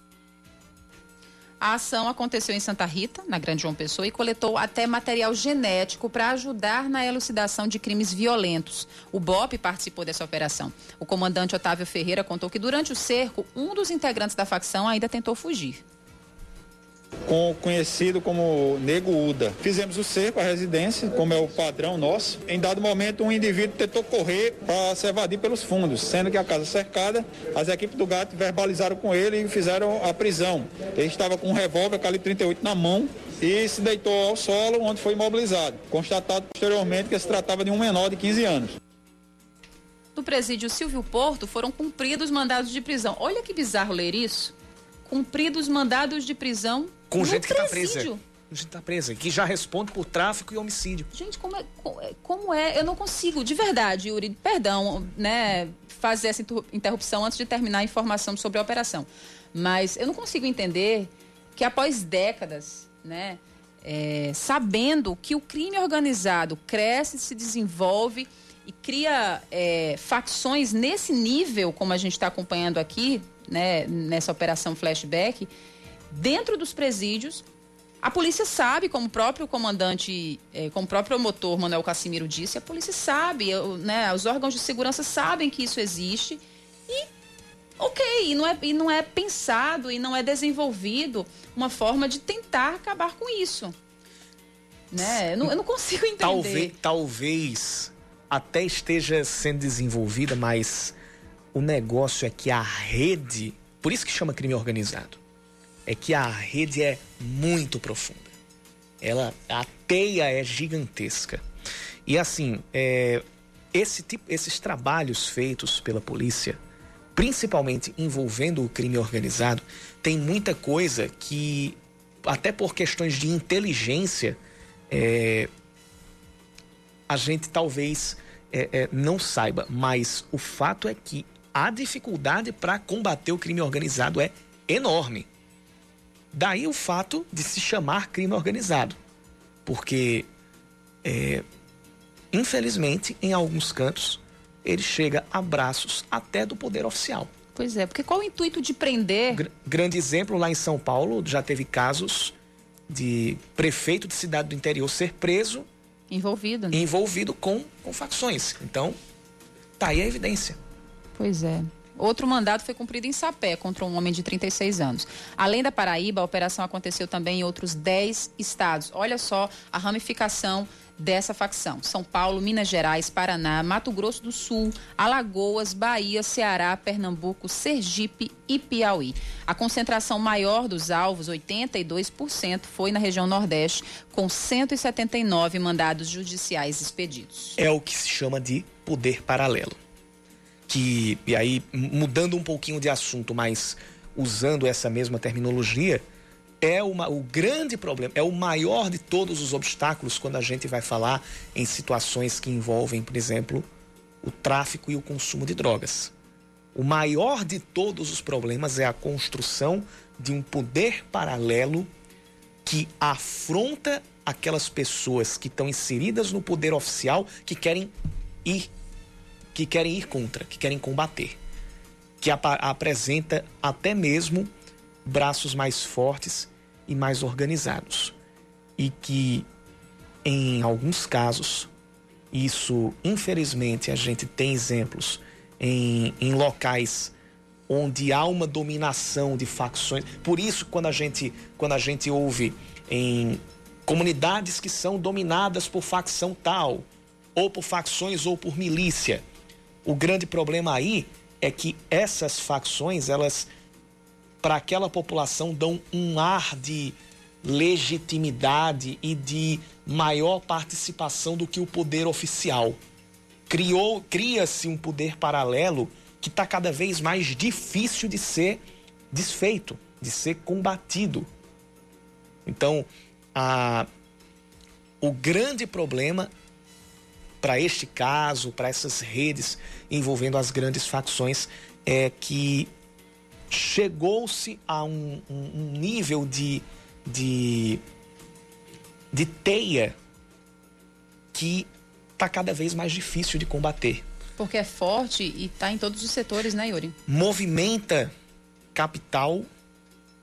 A ação aconteceu em Santa Rita, na Grande João Pessoa, e coletou até material genético para ajudar na elucidação de crimes violentos. O BOP participou dessa operação. O comandante Otávio Ferreira contou que durante o cerco, um dos integrantes da facção ainda tentou fugir. Com- conhecido como Nego Uda. Fizemos o cerco à residência, como é o padrão nosso. Em dado momento, um indivíduo tentou correr para se evadir pelos fundos, sendo que a casa cercada, as equipes do GAT verbalizaram com ele e fizeram a prisão. Ele estava com um revólver calibre 38 na mão e se deitou ao solo, onde foi imobilizado. Constatado posteriormente que se tratava de um menor de 15 anos. No presídio Silvio Porto foram cumpridos mandados de prisão. Olha que bizarro ler isso. Cumpridos mandados de prisão Com no gente que tá presa. presídio. Com gente que tá presa, que já responde por tráfico e homicídio. Gente, como é, é- como é? Eu não consigo, de verdade, Yuri, perdão, né, fazer essa inter- interrupção antes de terminar a informação sobre a operação. Mas eu não consigo entender que após décadas, né, é, sabendo que o crime organizado cresce, se desenvolve e cria é, facções nesse nível, como a gente está acompanhando aqui, né, nessa operação flashback, dentro dos presídios, A polícia sabe, como o próprio comandante, eh, como o próprio promotor Manuel Cassimiro disse, a polícia sabe, né, os órgãos de segurança sabem que isso existe e ok, e não, é, e não é pensado e não é desenvolvido uma forma de tentar acabar com isso. Né? Eu, não, eu não consigo entender. Talvez, talvez até esteja sendo desenvolvida, mas o negócio é que a rede, por isso que chama crime organizado, é que a rede é muito profunda. Ela, a teia é gigantesca. E assim, é, esse tipo, esses trabalhos feitos pela polícia, principalmente envolvendo o crime organizado, tem muita coisa que, até por questões de inteligência, é, a gente talvez é, é, não saiba, mas o fato é que a dificuldade para combater o crime organizado é enorme. Daí o fato de se chamar crime organizado, porque, é, infelizmente, em alguns cantos, ele chega a braços até do poder oficial. Pois é, porque qual o intuito de prender? Gr grande exemplo, lá em São Paulo, já teve casos de prefeito de cidade do interior ser preso. Envolvido. Né? Envolvido com, com facções. Então, tá aí a evidência. Pois é. Outro mandato foi cumprido em Sapé contra um homem de 36 anos. Além da Paraíba, a operação aconteceu também em outros 10 estados. Olha só a ramificação dessa facção: São Paulo, Minas Gerais, Paraná, Mato Grosso do Sul, Alagoas, Bahia, Ceará, Pernambuco, Sergipe e Piauí. A concentração maior dos alvos, 82%, foi na região Nordeste, com 179 mandados judiciais expedidos. É o que se chama de poder paralelo que, e aí mudando um pouquinho de assunto, mas usando essa mesma terminologia, é uma, o grande problema, é o maior de todos os obstáculos quando a gente vai falar em situações que envolvem, por exemplo, o tráfico e o consumo de drogas. O maior de todos os problemas é a construção de um poder paralelo que afronta aquelas pessoas que estão inseridas no poder oficial que querem ir que querem ir contra, que querem combater, que ap apresenta até mesmo braços mais fortes e mais organizados. E que, em alguns casos, isso, infelizmente, a gente tem exemplos em, em locais onde há uma dominação de facções. Por isso, quando a gente, quando a gente ouve em comunidades que são dominadas por facção tal, ou por facções ou por milícia, o grande problema aí é que essas facções, elas, para aquela população, dão um ar de legitimidade e de maior participação do que o poder oficial. Criou, cria-se um poder paralelo que está cada vez mais difícil de ser desfeito, de ser combatido. Então, a, o grande problema para este caso, para essas redes envolvendo as grandes facções, é que chegou-se a um, um, nível de, de, de teia que está cada vez mais difícil de combater. Porque é forte e está em todos os setores, né, Yuri? Movimenta capital,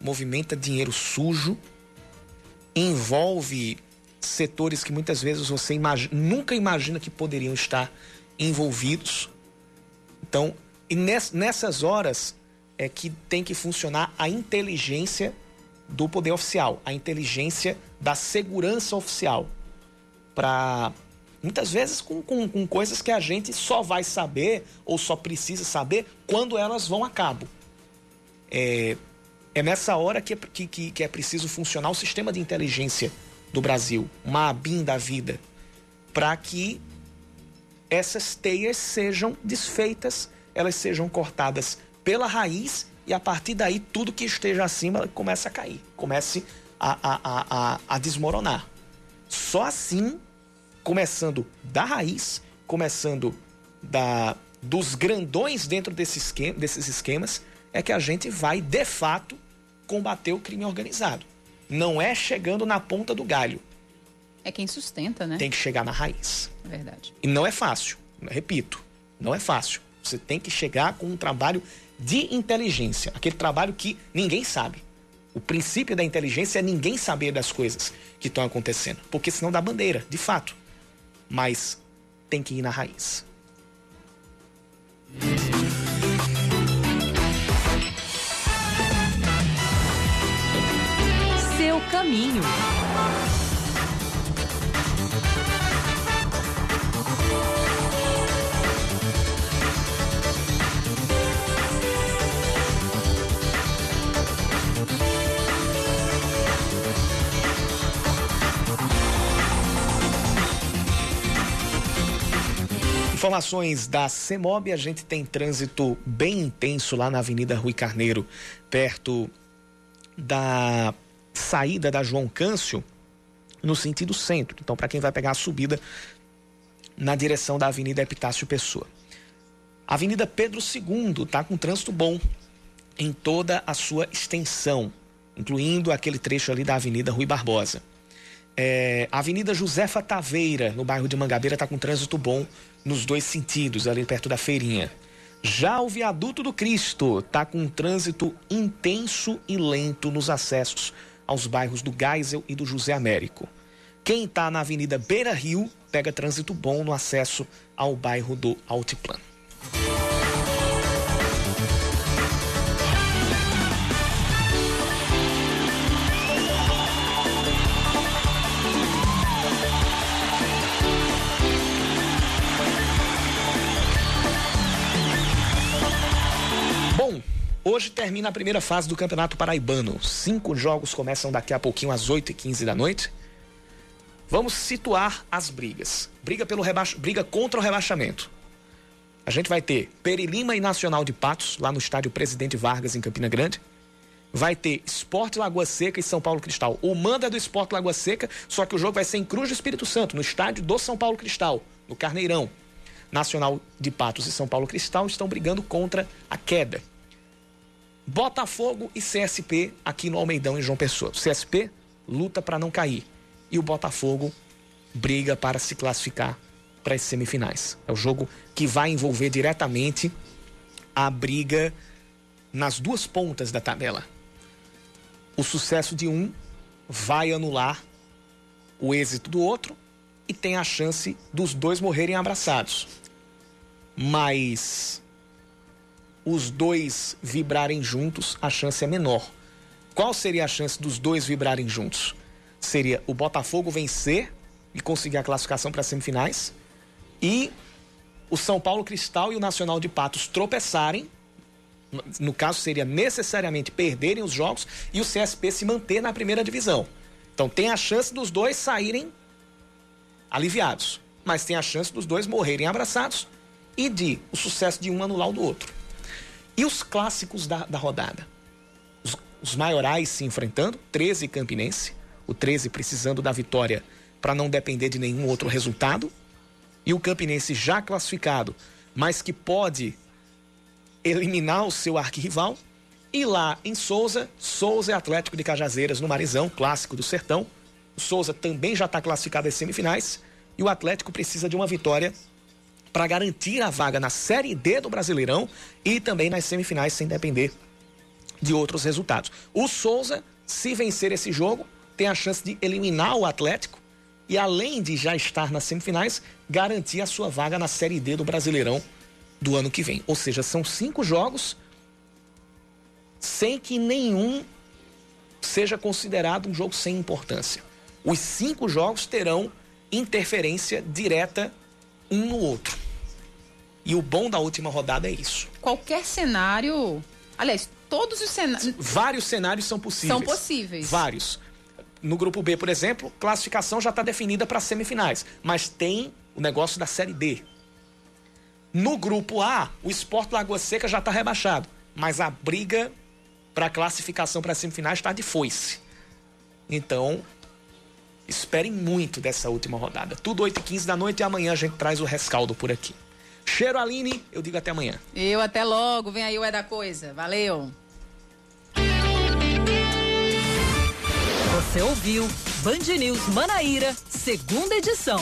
movimenta dinheiro sujo, envolve setores que muitas vezes você nunca imagina que poderiam estar envolvidos. Então, e nessas horas é que tem que funcionar a inteligência do poder oficial, a inteligência da segurança oficial. Para muitas vezes com, com, com, coisas que a gente só vai saber ou só precisa saber quando elas vão a cabo. É, é nessa hora que é, que, que é preciso funcionar o sistema de inteligência do Brasil, uma ABIN da vida, para que essas teias sejam desfeitas, elas sejam cortadas pela raiz e a partir daí tudo que esteja acima começa a cair, comece a, a, a, a desmoronar. Só assim, começando da raiz, começando da, dos grandões dentro desse esquema, desses esquemas, é que a gente vai de fato combater o crime organizado. Não é chegando na ponta do galho. É quem sustenta, né? Tem que chegar na raiz. É verdade. E não é fácil. Repito, não é fácil. Você tem que chegar com um trabalho de inteligência, aquele trabalho que ninguém sabe. O princípio da inteligência é ninguém saber das coisas que estão acontecendo, porque senão dá bandeira, de fato. Mas tem que ir na raiz. Caminho. Informações da CEMOB, a gente tem trânsito bem intenso lá na Avenida Rui Carneiro, perto da saída da João Câncio, no sentido centro. Então, para quem vai pegar a subida na direção da Avenida Epitácio Pessoa. Avenida Pedro II está com trânsito bom em toda a sua extensão, incluindo aquele trecho ali da Avenida Rui Barbosa. É, a Avenida Josefa Taveira, no bairro de Mangabeira, está com trânsito bom nos dois sentidos, ali perto da feirinha. Já o viaduto do Cristo está com um trânsito intenso e lento nos acessos aos bairros do Geisel e do José Américo. Quem está na Avenida Beira Rio pega trânsito bom no acesso ao bairro do Altiplano. Hoje termina a primeira fase do Campeonato Paraibano. Cinco jogos começam daqui a pouquinho às 8h15 da noite. Vamos situar as brigas. Briga, pelo rebaix... Briga contra o rebaixamento. A gente vai ter Perilima e Nacional de Patos, lá no estádio Presidente Vargas, em Campina Grande. Vai ter Esporte Lagoa Seca e São Paulo Cristal. O manda é do Esporte Lagoa Seca, só que o jogo vai ser em Cruz do Espírito Santo, no estádio do São Paulo Cristal, no Carneirão. Nacional de Patos e São Paulo Cristal estão brigando contra a queda. Botafogo e CSP aqui no Almeidão, em João Pessoa. O CSP luta para não cair e o Botafogo briga para se classificar para as semifinais. É o jogo que vai envolver diretamente a briga nas duas pontas da tabela. O sucesso de um vai anular o êxito do outro e tem a chance dos dois morrerem abraçados. Mas os dois vibrarem juntos, a chance é menor. Qual seria a chance dos dois vibrarem juntos? Seria o Botafogo vencer e conseguir a classificação para as semifinais e o São Paulo Cristal e o Nacional de Patos tropeçarem. No caso, seria necessariamente perderem os jogos e o CSP se manter na primeira divisão. Então tem a chance dos dois saírem aliviados, mas tem a chance dos dois morrerem abraçados e de o sucesso de um anular o do outro. E os clássicos da, da rodada? Os, os maiorais se enfrentando, 13 Campinense, o 13 precisando da vitória para não depender de nenhum outro resultado, e o Campinense já classificado, mas que pode eliminar o seu arquirrival. E lá em Souza, Souza Atlético de Cajazeiras no Marizão, clássico do Sertão. O Souza também já está classificado às semifinais e o Atlético precisa de uma vitória para garantir a vaga na Série D do Brasileirão e também nas semifinais, sem depender de outros resultados. O Souza, se vencer esse jogo, tem a chance de eliminar o Atlético e, além de já estar nas semifinais, garantir a sua vaga na Série D do Brasileirão do ano que vem. Ou seja, são cinco jogos sem que nenhum seja considerado um jogo sem importância. Os cinco jogos terão interferência direta um no outro. E o bom da última rodada é isso. Qualquer cenário. Aliás, todos os cenários. Vários cenários são possíveis. São possíveis. Vários. No grupo B, por exemplo, classificação já está definida para semifinais, mas tem o negócio da Série D. No grupo A, o Esporte Lagoa Seca já está rebaixado, mas a briga para classificação para semifinais está de foice. Então, esperem muito dessa última rodada. Tudo 8 e 15 da noite e amanhã a gente traz o rescaldo por aqui. Cheiro Aline, eu digo até amanhã. Eu até logo, vem aí o É da Coisa. Valeu. Você ouviu Band News Manaíra, segunda edição.